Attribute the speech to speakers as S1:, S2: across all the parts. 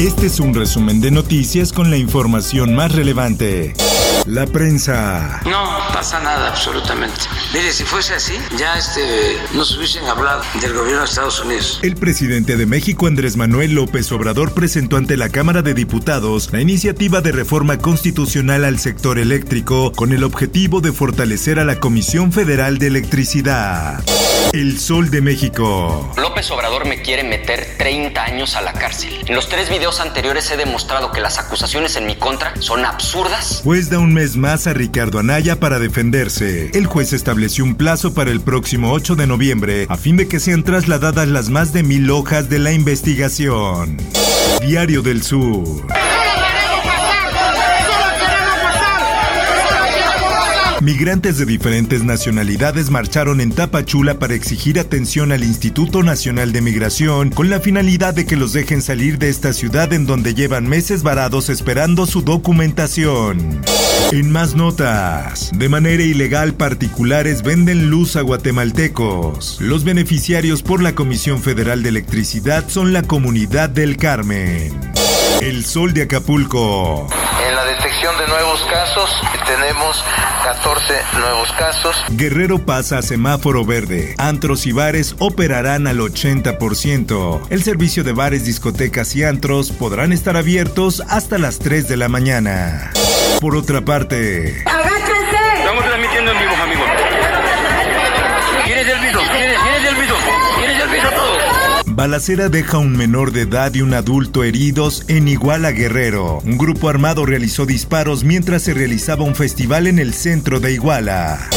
S1: Este es un resumen de noticias con la información más relevante. La prensa.
S2: No pasa nada, absolutamente. Mire, si fuese así, ya este, nos hubiesen hablado del gobierno de Estados Unidos.
S1: El presidente de México, Andrés Manuel López Obrador, presentó ante la Cámara de Diputados la iniciativa de reforma constitucional al sector eléctrico con el objetivo de fortalecer a la Comisión Federal de Electricidad. El Sol de México.
S3: López Obrador me quiere meter 30 años a la cárcel. En los tres videos anteriores he demostrado que las acusaciones en mi contra son absurdas.
S1: Pues da un mes más a Ricardo Anaya para defenderse. El juez estableció un plazo para el próximo 8 de noviembre a fin de que sean trasladadas las más de mil hojas de la investigación. Diario del Sur. Migrantes de diferentes nacionalidades marcharon en Tapachula para exigir atención al Instituto Nacional de Migración con la finalidad de que los dejen salir de esta ciudad en donde llevan meses varados esperando su documentación. En más notas, de manera ilegal particulares venden luz a guatemaltecos. Los beneficiarios por la Comisión Federal de Electricidad son la comunidad del Carmen. El sol de Acapulco.
S4: En la detección de nuevos casos tenemos 14 nuevos casos.
S1: Guerrero pasa a semáforo verde. Antros y bares operarán al 80%. El servicio de bares, discotecas y antros podrán estar abiertos hasta las 3 de la mañana. Por otra parte, balacera deja un menor de edad y un adulto heridos en Iguala Guerrero. Un grupo armado realizó disparos mientras se realizaba un festival en el centro de Iguala.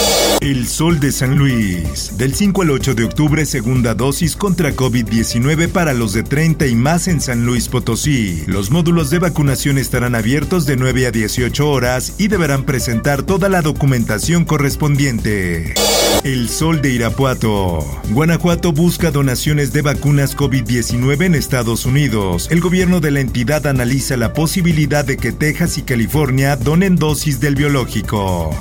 S1: El Sol de San Luis. Del 5 al 8 de octubre, segunda dosis contra COVID-19 para los de 30 y más en San Luis Potosí. Los módulos de vacunación estarán abiertos de 9 a 18 horas y deberán presentar toda la documentación correspondiente. El Sol de Irapuato. Guanajuato busca donaciones de vacunas COVID-19 en Estados Unidos. El gobierno de la entidad analiza la posibilidad de que Texas y California donen dosis del biológico.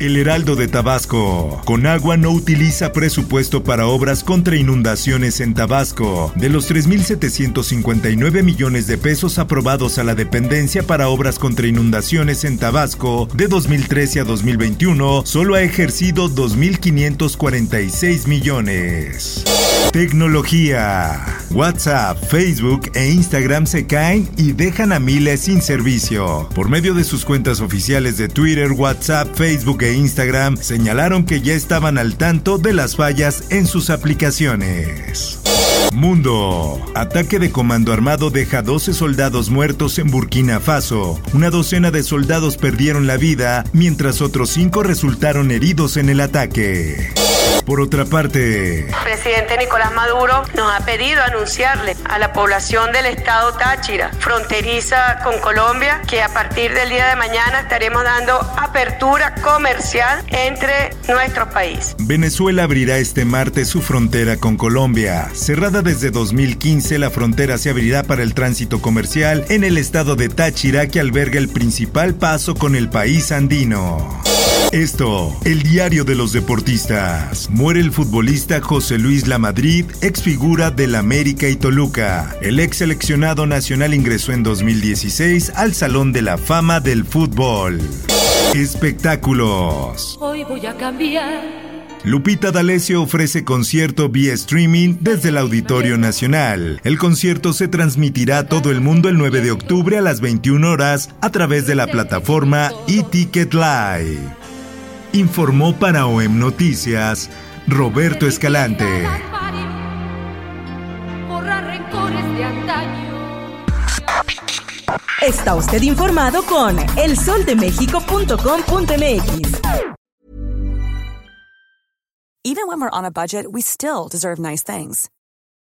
S1: El Heraldo de Tabasco. Conagua no utiliza presupuesto para obras contra inundaciones en Tabasco. De los 3.759 millones de pesos aprobados a la dependencia para obras contra inundaciones en Tabasco de 2013 a 2021, solo ha ejercido 2.546 millones. Tecnología. WhatsApp, Facebook e Instagram se caen y dejan a miles sin servicio. Por medio de sus cuentas oficiales de Twitter, WhatsApp, Facebook e Instagram, señalaron que ya estaban al tanto de las fallas en sus aplicaciones. Mundo. Ataque de comando armado deja 12 soldados muertos en Burkina Faso. Una docena de soldados perdieron la vida, mientras otros 5 resultaron heridos en el ataque. Por otra parte,
S5: El presidente Nicolás Maduro nos ha pedido anunciarle a la población del estado Táchira, fronteriza con Colombia, que a partir del día de mañana estaremos dando apertura comercial entre nuestros países.
S1: Venezuela abrirá este martes su frontera con Colombia. Cerrada desde 2015, la frontera se abrirá para el tránsito comercial en el estado de Táchira que alberga el principal paso con el país andino. Esto, el diario de los deportistas. Muere el futbolista José Luis Lamadrid, ex figura del América y Toluca. El ex seleccionado nacional ingresó en 2016 al Salón de la Fama del Fútbol. Espectáculos.
S6: Hoy voy a cambiar.
S1: Lupita D'Alessio ofrece concierto vía streaming desde el Auditorio Nacional. El concierto se transmitirá a todo el mundo el 9 de octubre a las 21 horas a través de la plataforma eTicket Live. Informó para OEM Noticias Roberto Escalante.
S7: Está usted informado con elsoldemexico.com.mx.
S8: Even when we're on a budget, we still deserve nice things.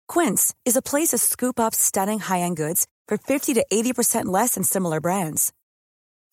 S9: Quince is a place to scoop up stunning high-end goods for 50 to 80% less than similar brands.